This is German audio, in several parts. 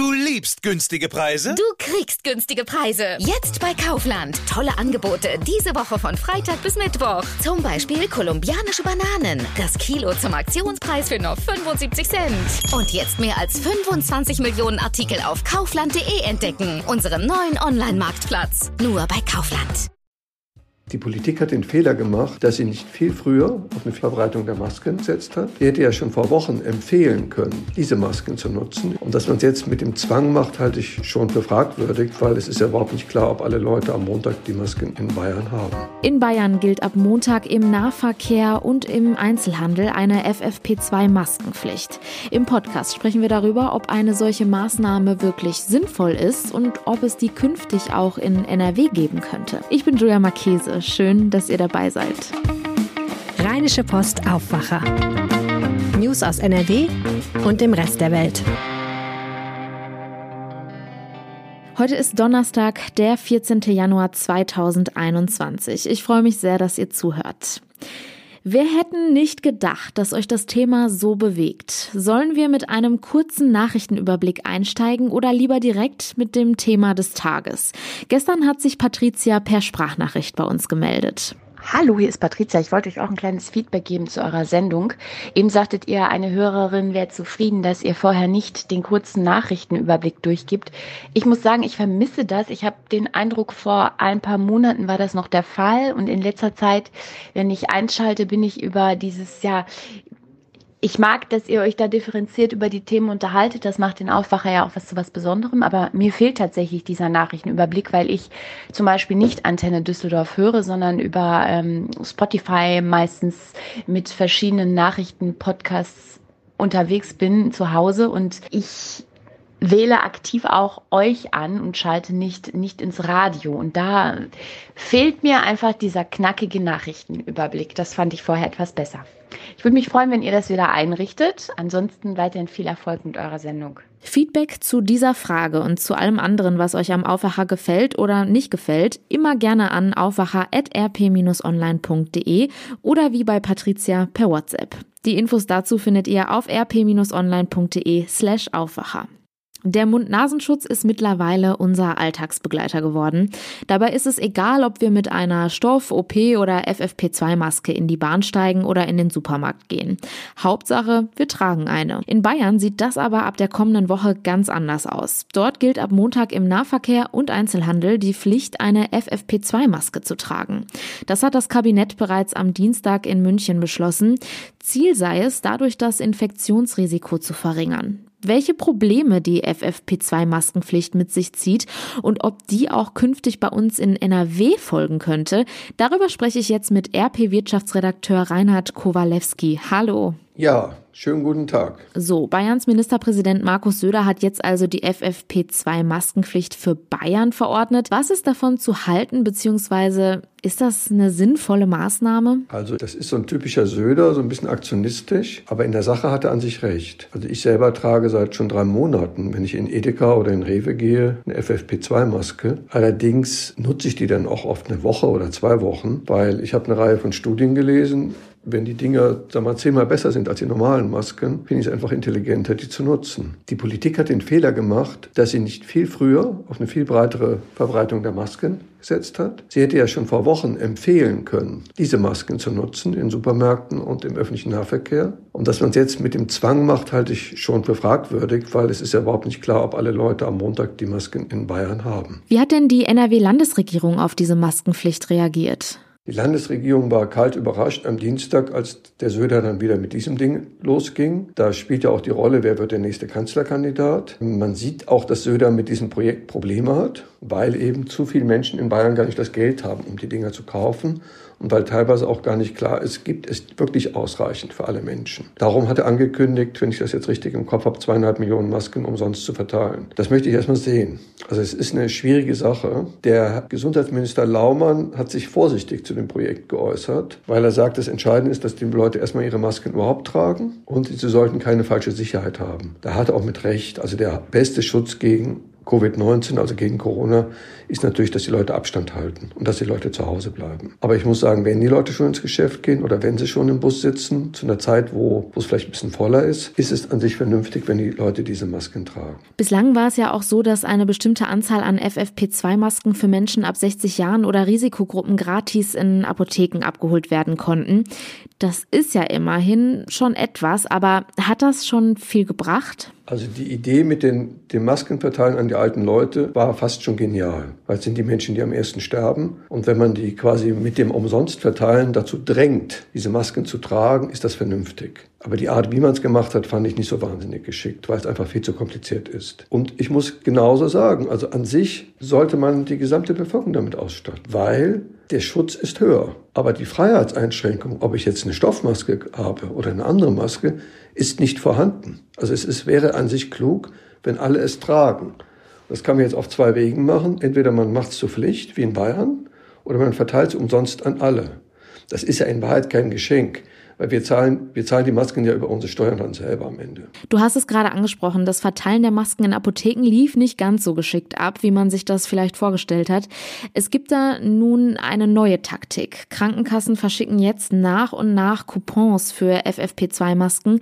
Du liebst günstige Preise? Du kriegst günstige Preise. Jetzt bei Kaufland. Tolle Angebote diese Woche von Freitag bis Mittwoch. Zum Beispiel kolumbianische Bananen. Das Kilo zum Aktionspreis für nur 75 Cent. Und jetzt mehr als 25 Millionen Artikel auf kaufland.de entdecken. Unseren neuen Online-Marktplatz. Nur bei Kaufland. Die Politik hat den Fehler gemacht, dass sie nicht viel früher auf eine Verbreitung der Masken gesetzt hat. Sie hätte ja schon vor Wochen empfehlen können, diese Masken zu nutzen. Und dass man es jetzt mit dem Zwang macht, halte ich schon für fragwürdig, weil es ist ja überhaupt nicht klar, ob alle Leute am Montag die Masken in Bayern haben. In Bayern gilt ab Montag im Nahverkehr und im Einzelhandel eine FFP2-Maskenpflicht. Im Podcast sprechen wir darüber, ob eine solche Maßnahme wirklich sinnvoll ist und ob es die künftig auch in NRW geben könnte. Ich bin Julia Marchese. Schön, dass ihr dabei seid. Rheinische Post Aufwacher. News aus NRW und dem Rest der Welt. Heute ist Donnerstag, der 14. Januar 2021. Ich freue mich sehr, dass ihr zuhört. Wir hätten nicht gedacht, dass euch das Thema so bewegt. Sollen wir mit einem kurzen Nachrichtenüberblick einsteigen oder lieber direkt mit dem Thema des Tages? Gestern hat sich Patricia per Sprachnachricht bei uns gemeldet. Hallo, hier ist Patricia. Ich wollte euch auch ein kleines Feedback geben zu eurer Sendung. Eben sagtet ihr, eine Hörerin wäre zufrieden, dass ihr vorher nicht den kurzen Nachrichtenüberblick durchgibt. Ich muss sagen, ich vermisse das. Ich habe den Eindruck, vor ein paar Monaten war das noch der Fall und in letzter Zeit, wenn ich einschalte, bin ich über dieses ja ich mag, dass ihr euch da differenziert über die Themen unterhaltet. Das macht den Aufwacher ja auch was zu was Besonderem. Aber mir fehlt tatsächlich dieser Nachrichtenüberblick, weil ich zum Beispiel nicht Antenne Düsseldorf höre, sondern über ähm, Spotify meistens mit verschiedenen Nachrichtenpodcasts unterwegs bin zu Hause und ich wähle aktiv auch euch an und schalte nicht, nicht ins Radio. Und da fehlt mir einfach dieser knackige Nachrichtenüberblick. Das fand ich vorher etwas besser. Ich würde mich freuen, wenn ihr das wieder einrichtet. Ansonsten weiterhin viel Erfolg mit eurer Sendung. Feedback zu dieser Frage und zu allem anderen, was euch am Aufwacher gefällt oder nicht gefällt, immer gerne an aufwacher.rp-online.de oder wie bei Patricia per WhatsApp. Die Infos dazu findet ihr auf rp-online.de slash Aufwacher. Der Mund-Nasenschutz ist mittlerweile unser Alltagsbegleiter geworden. Dabei ist es egal, ob wir mit einer Stoff-, OP- oder FFP2-Maske in die Bahn steigen oder in den Supermarkt gehen. Hauptsache, wir tragen eine. In Bayern sieht das aber ab der kommenden Woche ganz anders aus. Dort gilt ab Montag im Nahverkehr und Einzelhandel die Pflicht, eine FFP2-Maske zu tragen. Das hat das Kabinett bereits am Dienstag in München beschlossen. Ziel sei es, dadurch das Infektionsrisiko zu verringern welche Probleme die FFP2-Maskenpflicht mit sich zieht und ob die auch künftig bei uns in NRW folgen könnte. Darüber spreche ich jetzt mit RP-Wirtschaftsredakteur Reinhard Kowalewski. Hallo. Ja, schönen guten Tag. So, Bayerns Ministerpräsident Markus Söder hat jetzt also die FFP2-Maskenpflicht für Bayern verordnet. Was ist davon zu halten, beziehungsweise ist das eine sinnvolle Maßnahme? Also das ist so ein typischer Söder, so ein bisschen aktionistisch, aber in der Sache hat er an sich recht. Also ich selber trage seit schon drei Monaten, wenn ich in Edeka oder in Rewe gehe, eine FFP2-Maske. Allerdings nutze ich die dann auch oft eine Woche oder zwei Wochen, weil ich habe eine Reihe von Studien gelesen, wenn die Dinger, sag mal, zehnmal besser sind als die normalen Masken, finde ich es einfach intelligenter, die zu nutzen. Die Politik hat den Fehler gemacht, dass sie nicht viel früher auf eine viel breitere Verbreitung der Masken gesetzt hat. Sie hätte ja schon vor Wochen empfehlen können, diese Masken zu nutzen in Supermärkten und im öffentlichen Nahverkehr. Und dass man es jetzt mit dem Zwang macht, halte ich schon für fragwürdig, weil es ist ja überhaupt nicht klar, ob alle Leute am Montag die Masken in Bayern haben. Wie hat denn die NRW-Landesregierung auf diese Maskenpflicht reagiert? Die Landesregierung war kalt überrascht am Dienstag, als der Söder dann wieder mit diesem Ding losging. Da spielt ja auch die Rolle, wer wird der nächste Kanzlerkandidat. Man sieht auch, dass Söder mit diesem Projekt Probleme hat, weil eben zu viele Menschen in Bayern gar nicht das Geld haben, um die Dinger zu kaufen und weil teilweise auch gar nicht klar ist, gibt es wirklich ausreichend für alle Menschen. Darum hat er angekündigt, wenn ich das jetzt richtig im Kopf habe, zweieinhalb Millionen Masken umsonst zu verteilen. Das möchte ich erstmal sehen. Also es ist eine schwierige Sache. Der Gesundheitsminister Laumann hat sich vorsichtig zu dem Projekt geäußert, weil er sagt, das Entscheidende ist, dass die Leute erstmal ihre Masken überhaupt tragen und sie sollten keine falsche Sicherheit haben. Da hat er auch mit Recht. Also der beste Schutz gegen Covid-19, also gegen Corona, ist natürlich, dass die Leute Abstand halten und dass die Leute zu Hause bleiben. Aber ich muss sagen, wenn die Leute schon ins Geschäft gehen oder wenn sie schon im Bus sitzen, zu einer Zeit, wo, wo es vielleicht ein bisschen voller ist, ist es an sich vernünftig, wenn die Leute diese Masken tragen. Bislang war es ja auch so, dass eine bestimmte Anzahl an FFP2-Masken für Menschen ab 60 Jahren oder Risikogruppen gratis in Apotheken abgeholt werden konnten. Das ist ja immerhin schon etwas, aber hat das schon viel gebracht? Also die Idee mit den, den Maskenverteilen an die alten Leute war fast schon genial, weil es sind die Menschen, die am ersten sterben. Und wenn man die quasi mit dem Umsonstverteilen dazu drängt, diese Masken zu tragen, ist das vernünftig. Aber die Art, wie man es gemacht hat, fand ich nicht so wahnsinnig geschickt, weil es einfach viel zu kompliziert ist. Und ich muss genauso sagen, also an sich sollte man die gesamte Bevölkerung damit ausstatten, weil der Schutz ist höher. Aber die Freiheitseinschränkung, ob ich jetzt eine Stoffmaske habe oder eine andere Maske, ist nicht vorhanden. Also es, es wäre an sich klug, wenn alle es tragen. Das kann man jetzt auf zwei Wegen machen. Entweder man macht es zur Pflicht, wie in Bayern, oder man verteilt es umsonst an alle. Das ist ja in Wahrheit kein Geschenk weil wir zahlen, wir zahlen die Masken ja über unsere Steuern dann selber am Ende. Du hast es gerade angesprochen, das Verteilen der Masken in Apotheken lief nicht ganz so geschickt ab, wie man sich das vielleicht vorgestellt hat. Es gibt da nun eine neue Taktik. Krankenkassen verschicken jetzt nach und nach Coupons für FFP2-Masken.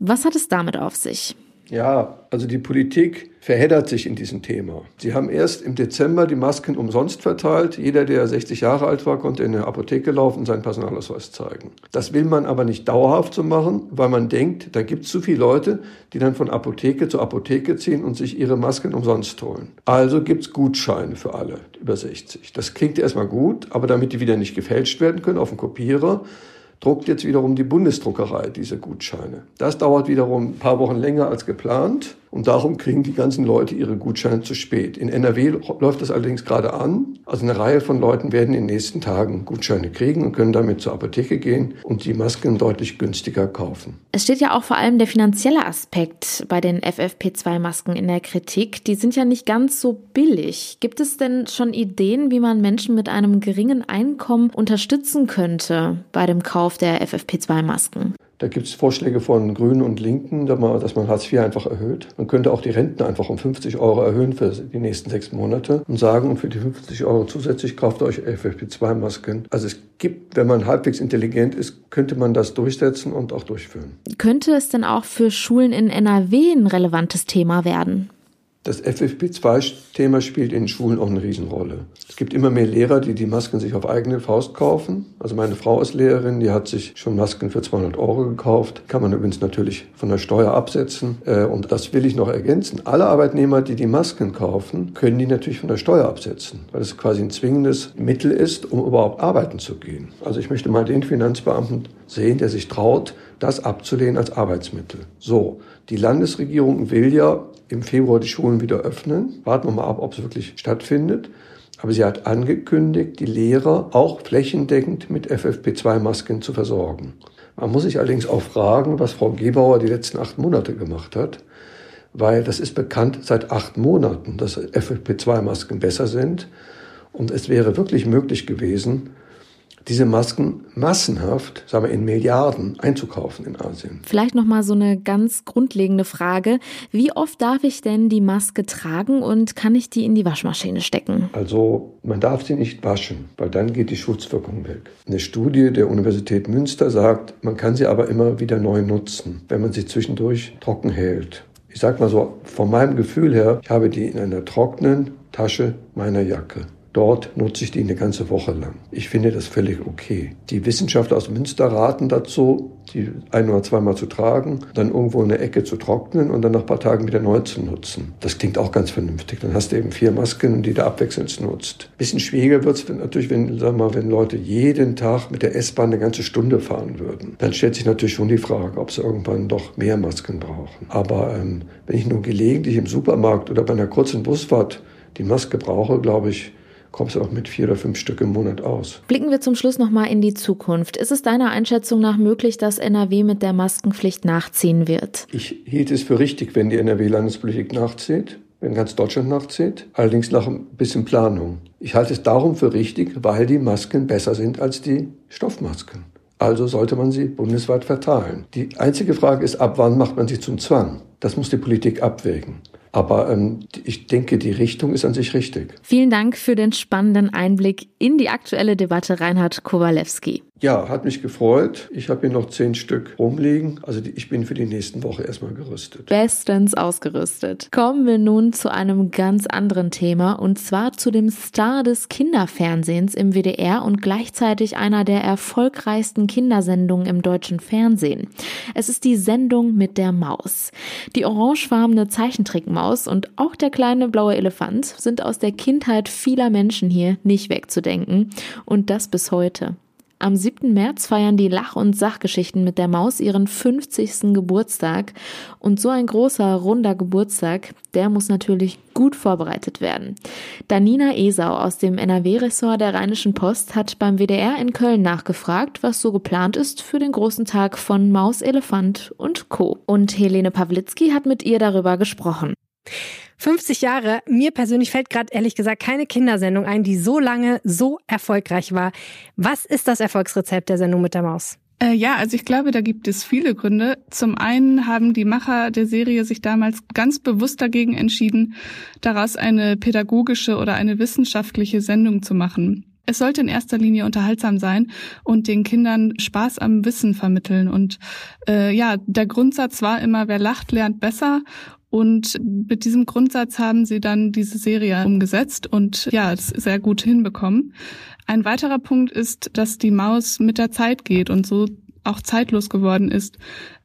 Was hat es damit auf sich? Ja, also die Politik verheddert sich in diesem Thema. Sie haben erst im Dezember die Masken umsonst verteilt. Jeder, der 60 Jahre alt war, konnte in eine Apotheke laufen und seinen Personalausweis zeigen. Das will man aber nicht dauerhaft so machen, weil man denkt, da gibt es zu viele Leute, die dann von Apotheke zu Apotheke ziehen und sich ihre Masken umsonst holen. Also gibt es Gutscheine für alle über 60. Das klingt erstmal gut, aber damit die wieder nicht gefälscht werden können auf dem Kopierer, druckt jetzt wiederum die Bundesdruckerei diese Gutscheine. Das dauert wiederum ein paar Wochen länger als geplant. Und darum kriegen die ganzen Leute ihre Gutscheine zu spät. In NRW läuft das allerdings gerade an. Also eine Reihe von Leuten werden in den nächsten Tagen Gutscheine kriegen und können damit zur Apotheke gehen und die Masken deutlich günstiger kaufen. Es steht ja auch vor allem der finanzielle Aspekt bei den FFP2-Masken in der Kritik. Die sind ja nicht ganz so billig. Gibt es denn schon Ideen, wie man Menschen mit einem geringen Einkommen unterstützen könnte bei dem Kauf der FFP2-Masken? Da gibt es Vorschläge von Grünen und Linken, dass man Hartz IV einfach erhöht. Man könnte auch die Renten einfach um 50 Euro erhöhen für die nächsten sechs Monate und sagen, und für die 50 Euro zusätzlich kauft euch FFP2-Masken. Also es gibt, wenn man halbwegs intelligent ist, könnte man das durchsetzen und auch durchführen. Könnte es denn auch für Schulen in NRW ein relevantes Thema werden? Das FFP2-Thema spielt in Schulen auch eine Riesenrolle. Es gibt immer mehr Lehrer, die die Masken sich auf eigene Faust kaufen. Also meine Frau ist Lehrerin, die hat sich schon Masken für 200 Euro gekauft. Kann man übrigens natürlich von der Steuer absetzen. Äh, und das will ich noch ergänzen. Alle Arbeitnehmer, die die Masken kaufen, können die natürlich von der Steuer absetzen, weil es quasi ein zwingendes Mittel ist, um überhaupt arbeiten zu gehen. Also ich möchte mal den Finanzbeamten sehen, der sich traut, das abzulehnen als Arbeitsmittel. So, die Landesregierung will ja im Februar die Schulen wieder öffnen. Warten wir mal ab, ob es wirklich stattfindet. Aber sie hat angekündigt, die Lehrer auch flächendeckend mit FFP2-Masken zu versorgen. Man muss sich allerdings auch fragen, was Frau Gebauer die letzten acht Monate gemacht hat, weil das ist bekannt seit acht Monaten, dass FFP2-Masken besser sind. Und es wäre wirklich möglich gewesen, diese Masken massenhaft, sagen wir in Milliarden, einzukaufen in Asien. Vielleicht noch mal so eine ganz grundlegende Frage: Wie oft darf ich denn die Maske tragen und kann ich die in die Waschmaschine stecken? Also man darf sie nicht waschen, weil dann geht die Schutzwirkung weg. Eine Studie der Universität Münster sagt, man kann sie aber immer wieder neu nutzen, wenn man sie zwischendurch trocken hält. Ich sag mal so, von meinem Gefühl her, ich habe die in einer trockenen Tasche meiner Jacke. Dort nutze ich die eine ganze Woche lang. Ich finde das völlig okay. Die Wissenschaftler aus Münster raten dazu, die ein oder zweimal zu tragen, dann irgendwo in der Ecke zu trocknen und dann nach ein paar Tagen wieder neu zu nutzen. Das klingt auch ganz vernünftig. Dann hast du eben vier Masken, die du abwechselnd nutzt. Bisschen schwieriger wird es natürlich, wenn, sag mal, wenn Leute jeden Tag mit der S-Bahn eine ganze Stunde fahren würden. Dann stellt sich natürlich schon die Frage, ob sie irgendwann doch mehr Masken brauchen. Aber ähm, wenn ich nur gelegentlich im Supermarkt oder bei einer kurzen Busfahrt die Maske brauche, glaube ich, kommst du auch mit vier oder fünf Stück im Monat aus. Blicken wir zum Schluss nochmal in die Zukunft. Ist es deiner Einschätzung nach möglich, dass NRW mit der Maskenpflicht nachziehen wird? Ich hielt es für richtig, wenn die NRW-Landespolitik nachzieht wenn ganz Deutschland nachzieht, allerdings nach ein bisschen Planung. Ich halte es darum für richtig, weil die Masken besser sind als die Stoffmasken. Also sollte man sie bundesweit verteilen. Die einzige Frage ist, ab wann macht man sie zum Zwang? Das muss die Politik abwägen. Aber ähm, ich denke, die Richtung ist an sich richtig. Vielen Dank für den spannenden Einblick in die aktuelle Debatte, Reinhard Kowalewski. Ja, hat mich gefreut. Ich habe hier noch zehn Stück rumliegen. Also ich bin für die nächsten Woche erstmal gerüstet. Bestens ausgerüstet. Kommen wir nun zu einem ganz anderen Thema und zwar zu dem Star des Kinderfernsehens im WDR und gleichzeitig einer der erfolgreichsten Kindersendungen im deutschen Fernsehen. Es ist die Sendung mit der Maus. Die orangefarbene Zeichentrickmaus und auch der kleine blaue Elefant sind aus der Kindheit vieler Menschen hier nicht wegzudenken und das bis heute. Am 7. März feiern die Lach- und Sachgeschichten mit der Maus ihren 50. Geburtstag. Und so ein großer, runder Geburtstag, der muss natürlich gut vorbereitet werden. Danina Esau aus dem NRW-Ressort der Rheinischen Post hat beim WDR in Köln nachgefragt, was so geplant ist für den großen Tag von Maus, Elefant und Co. Und Helene Pawlitzki hat mit ihr darüber gesprochen. 50 Jahre. Mir persönlich fällt gerade ehrlich gesagt keine Kindersendung ein, die so lange so erfolgreich war. Was ist das Erfolgsrezept der Sendung mit der Maus? Äh, ja, also ich glaube, da gibt es viele Gründe. Zum einen haben die Macher der Serie sich damals ganz bewusst dagegen entschieden, daraus eine pädagogische oder eine wissenschaftliche Sendung zu machen. Es sollte in erster Linie unterhaltsam sein und den Kindern Spaß am Wissen vermitteln. Und äh, ja, der Grundsatz war immer, wer lacht, lernt besser. Und mit diesem Grundsatz haben sie dann diese Serie umgesetzt und ja, es sehr gut hinbekommen. Ein weiterer Punkt ist, dass die Maus mit der Zeit geht und so auch zeitlos geworden ist.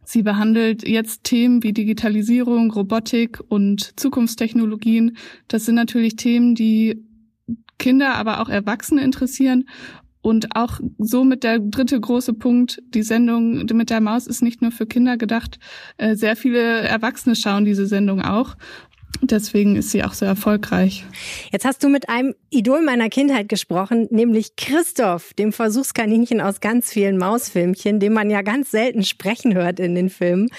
Sie behandelt jetzt Themen wie Digitalisierung, Robotik und Zukunftstechnologien. Das sind natürlich Themen, die Kinder, aber auch Erwachsene interessieren. Und auch somit der dritte große Punkt, die Sendung mit der Maus ist nicht nur für Kinder gedacht. Äh, sehr viele Erwachsene schauen diese Sendung auch. Deswegen ist sie auch so erfolgreich. Jetzt hast du mit einem Idol meiner Kindheit gesprochen, nämlich Christoph, dem Versuchskaninchen aus ganz vielen Mausfilmchen, den man ja ganz selten sprechen hört in den Filmen.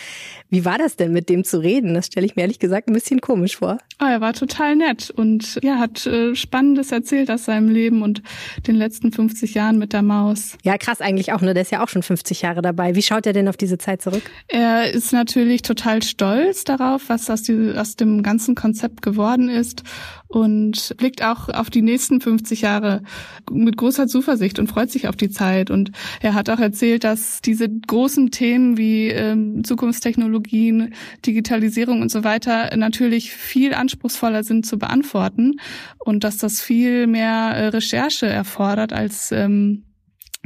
Wie war das denn, mit dem zu reden? Das stelle ich mir ehrlich gesagt ein bisschen komisch vor. Oh, er war total nett und ja, hat äh, Spannendes erzählt aus seinem Leben und den letzten 50 Jahren mit der Maus. Ja, krass eigentlich auch, ne? Der ist ja auch schon 50 Jahre dabei. Wie schaut er denn auf diese Zeit zurück? Er ist natürlich total stolz darauf, was aus, die, aus dem ganzen Konzept geworden ist und blickt auch auf die nächsten 50 Jahre mit großer Zuversicht und freut sich auf die Zeit. Und er hat auch erzählt, dass diese großen Themen wie ähm, Zukunftstechnologien, Digitalisierung und so weiter natürlich viel anspruchsvoller sind zu beantworten und dass das viel mehr äh, Recherche erfordert als ähm,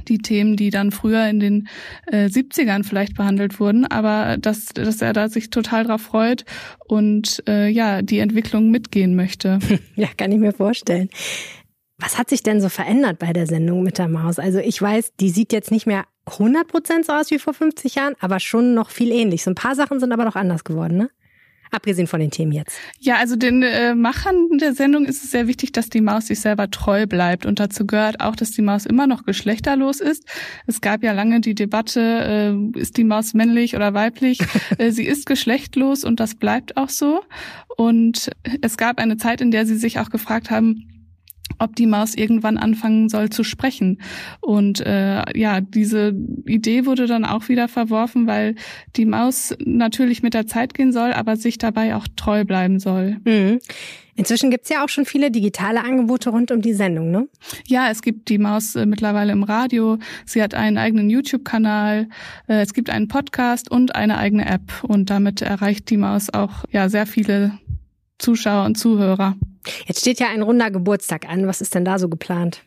die Themen, die dann früher in den äh, 70ern vielleicht behandelt wurden, aber dass, dass er da sich total drauf freut und äh, ja, die Entwicklung mitgehen möchte. Ja, kann ich mir vorstellen. Was hat sich denn so verändert bei der Sendung mit der Maus? Also ich weiß, die sieht jetzt nicht mehr 100% so aus wie vor 50 Jahren, aber schon noch viel ähnlich. So ein paar Sachen sind aber noch anders geworden, ne? Abgesehen von den Themen jetzt. Ja, also den äh, Machern der Sendung ist es sehr wichtig, dass die Maus sich selber treu bleibt. Und dazu gehört auch, dass die Maus immer noch geschlechterlos ist. Es gab ja lange die Debatte, äh, ist die Maus männlich oder weiblich? äh, sie ist geschlechtlos und das bleibt auch so. Und es gab eine Zeit, in der sie sich auch gefragt haben, ob die Maus irgendwann anfangen soll zu sprechen. Und äh, ja, diese Idee wurde dann auch wieder verworfen, weil die Maus natürlich mit der Zeit gehen soll, aber sich dabei auch treu bleiben soll. Mhm. Inzwischen gibt's ja auch schon viele digitale Angebote rund um die Sendung, ne? Ja, es gibt die Maus äh, mittlerweile im Radio. Sie hat einen eigenen YouTube-Kanal. Äh, es gibt einen Podcast und eine eigene App. Und damit erreicht die Maus auch ja sehr viele Zuschauer und Zuhörer. Jetzt steht ja ein runder Geburtstag an. Was ist denn da so geplant?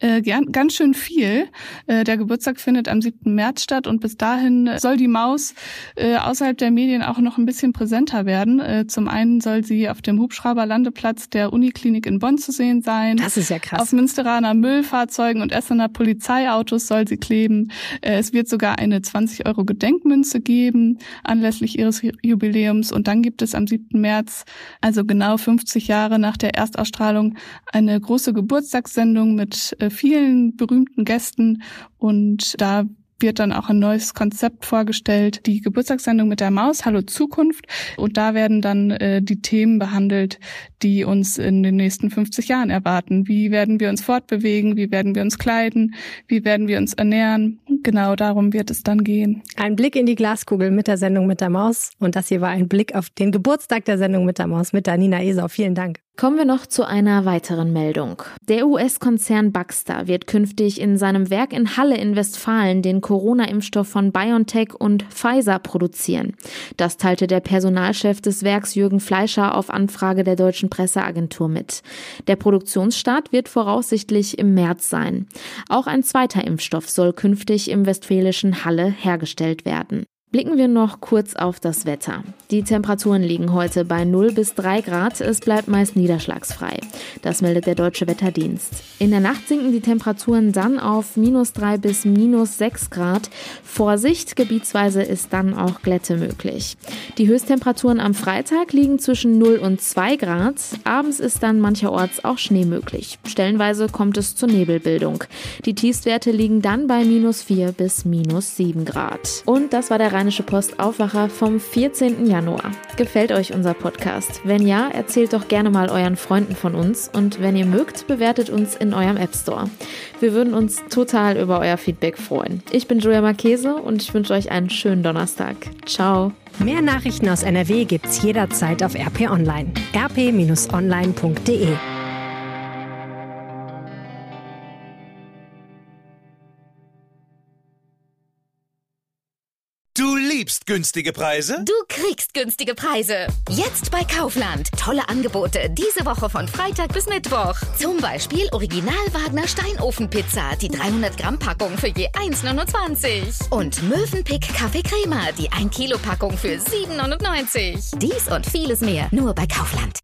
Äh, ganz schön viel. Äh, der Geburtstag findet am 7. März statt und bis dahin soll die Maus äh, außerhalb der Medien auch noch ein bisschen präsenter werden. Äh, zum einen soll sie auf dem Hubschrauberlandeplatz der Uniklinik in Bonn zu sehen sein. Das ist ja krass. Auf Münsteraner Müllfahrzeugen und Essener Polizeiautos soll sie kleben. Äh, es wird sogar eine 20 Euro Gedenkmünze geben anlässlich ihres Jubiläums und dann gibt es am 7. März, also genau 50 Jahre nach der Erstausstrahlung, eine große Geburtstagssendung mit äh, vielen berühmten Gästen und da wird dann auch ein neues Konzept vorgestellt, die Geburtstagssendung mit der Maus, Hallo Zukunft. Und da werden dann äh, die Themen behandelt, die uns in den nächsten 50 Jahren erwarten. Wie werden wir uns fortbewegen? Wie werden wir uns kleiden? Wie werden wir uns ernähren? Genau darum wird es dann gehen. Ein Blick in die Glaskugel mit der Sendung mit der Maus. Und das hier war ein Blick auf den Geburtstag der Sendung mit der Maus mit der Nina Esau. Vielen Dank. Kommen wir noch zu einer weiteren Meldung. Der US-Konzern Baxter wird künftig in seinem Werk in Halle in Westfalen den Corona-Impfstoff von BioNTech und Pfizer produzieren. Das teilte der Personalchef des Werks Jürgen Fleischer auf Anfrage der deutschen Presseagentur mit. Der Produktionsstart wird voraussichtlich im März sein. Auch ein zweiter Impfstoff soll künftig im westfälischen Halle hergestellt werden. Blicken wir noch kurz auf das Wetter. Die Temperaturen liegen heute bei 0 bis 3 Grad. Es bleibt meist niederschlagsfrei. Das meldet der Deutsche Wetterdienst. In der Nacht sinken die Temperaturen dann auf minus 3 bis minus 6 Grad. Vorsicht, gebietsweise ist dann auch Glätte möglich. Die Höchsttemperaturen am Freitag liegen zwischen 0 und 2 Grad. Abends ist dann mancherorts auch Schnee möglich. Stellenweise kommt es zur Nebelbildung. Die Tiefstwerte liegen dann bei minus 4 bis minus 7 Grad. Und das war der Rheinische Post Aufwacher vom 14. Januar. Gefällt euch unser Podcast? Wenn ja, erzählt doch gerne mal euren Freunden von uns und wenn ihr mögt, bewertet uns in eurem App Store. Wir würden uns total über euer Feedback freuen. Ich bin Julia Marchese und ich wünsche euch einen schönen Donnerstag. Ciao. Mehr Nachrichten aus NRW gibt's jederzeit auf RP Online. rp-online.de liebst günstige Preise? Du kriegst günstige Preise. Jetzt bei Kaufland. Tolle Angebote diese Woche von Freitag bis Mittwoch. Zum Beispiel Original Wagner Steinofenpizza, die 300 Gramm Packung für je 1,29. Und Mövenpick Kaffee Crema, die 1 Kilo Packung für 7,99. Dies und vieles mehr nur bei Kaufland.